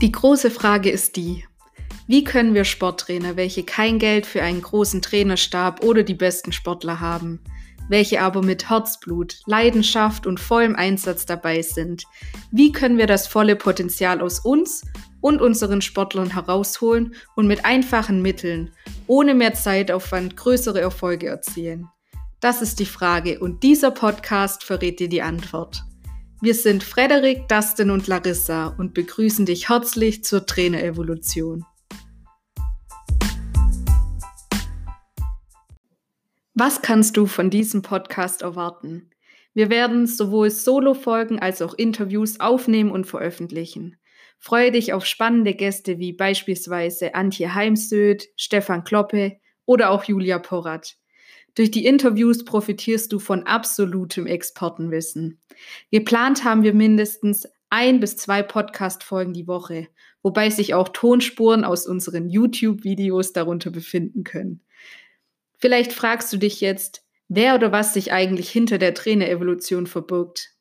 Die große Frage ist die, wie können wir Sporttrainer, welche kein Geld für einen großen Trainerstab oder die besten Sportler haben, welche aber mit Herzblut, Leidenschaft und vollem Einsatz dabei sind, wie können wir das volle Potenzial aus uns und unseren Sportlern herausholen und mit einfachen Mitteln, ohne mehr Zeitaufwand, größere Erfolge erzielen? Das ist die Frage und dieser Podcast verrät dir die Antwort. Wir sind Frederik, Dustin und Larissa und begrüßen dich herzlich zur Trainerevolution. Was kannst du von diesem Podcast erwarten? Wir werden sowohl Solo-Folgen als auch Interviews aufnehmen und veröffentlichen. Freue dich auf spannende Gäste wie beispielsweise Antje Heimsöth, Stefan Kloppe oder auch Julia Porat. Durch die Interviews profitierst du von absolutem Expertenwissen. Geplant haben wir mindestens ein bis zwei Podcast-Folgen die Woche, wobei sich auch Tonspuren aus unseren YouTube-Videos darunter befinden können. Vielleicht fragst du dich jetzt, wer oder was sich eigentlich hinter der Trainerevolution verbirgt.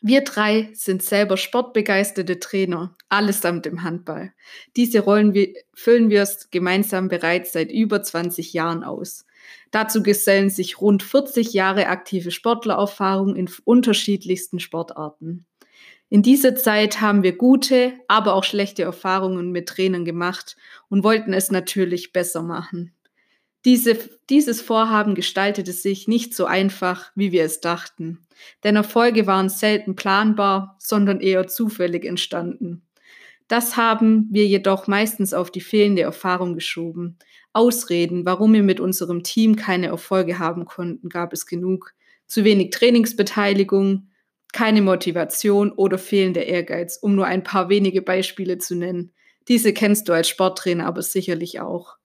Wir drei sind selber sportbegeisterte Trainer, allesamt im Handball. Diese Rollen füllen wir gemeinsam bereits seit über 20 Jahren aus. Dazu gesellen sich rund 40 Jahre aktive Sportlererfahrung in unterschiedlichsten Sportarten. In dieser Zeit haben wir gute, aber auch schlechte Erfahrungen mit Trainern gemacht und wollten es natürlich besser machen. Diese, dieses Vorhaben gestaltete sich nicht so einfach, wie wir es dachten, denn Erfolge waren selten planbar, sondern eher zufällig entstanden. Das haben wir jedoch meistens auf die fehlende Erfahrung geschoben, Ausreden, warum wir mit unserem Team keine Erfolge haben konnten, gab es genug. Zu wenig Trainingsbeteiligung, keine Motivation oder fehlender Ehrgeiz, um nur ein paar wenige Beispiele zu nennen. Diese kennst du als Sporttrainer aber sicherlich auch.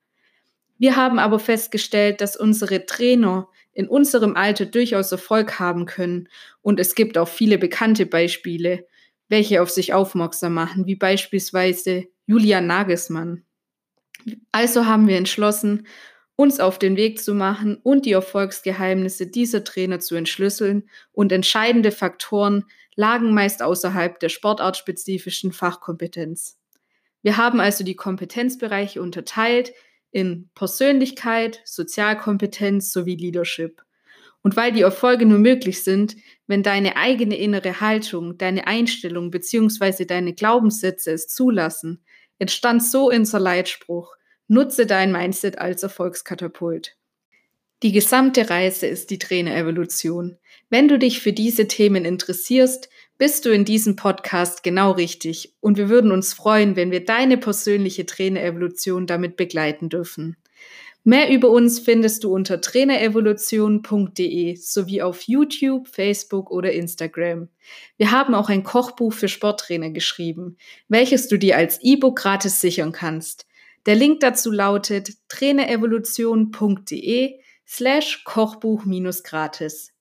Wir haben aber festgestellt, dass unsere Trainer in unserem Alter durchaus Erfolg haben können und es gibt auch viele bekannte Beispiele, welche auf sich aufmerksam machen, wie beispielsweise Julian Nagelsmann. Also haben wir entschlossen, uns auf den Weg zu machen und die Erfolgsgeheimnisse dieser Trainer zu entschlüsseln und entscheidende Faktoren lagen meist außerhalb der sportartspezifischen Fachkompetenz. Wir haben also die Kompetenzbereiche unterteilt in Persönlichkeit, Sozialkompetenz sowie Leadership. Und weil die Erfolge nur möglich sind, wenn deine eigene innere Haltung, deine Einstellung bzw. deine Glaubenssätze es zulassen, entstand so unser Leitspruch, nutze dein Mindset als Erfolgskatapult. Die gesamte Reise ist die Trainerevolution. Wenn du dich für diese Themen interessierst, bist du in diesem Podcast genau richtig und wir würden uns freuen, wenn wir deine persönliche Trainerevolution damit begleiten dürfen. Mehr über uns findest du unter trainerevolution.de sowie auf YouTube, Facebook oder Instagram. Wir haben auch ein Kochbuch für Sporttrainer geschrieben, welches du dir als E-Book gratis sichern kannst. Der Link dazu lautet trainerevolution.de slash Kochbuch minus gratis.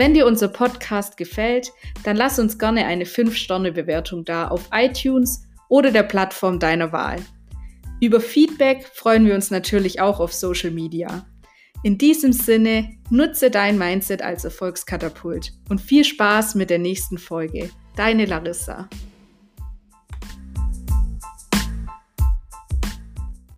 Wenn dir unser Podcast gefällt, dann lass uns gerne eine 5-Sterne-Bewertung da auf iTunes oder der Plattform deiner Wahl. Über Feedback freuen wir uns natürlich auch auf Social Media. In diesem Sinne, nutze dein Mindset als Erfolgskatapult und viel Spaß mit der nächsten Folge. Deine Larissa.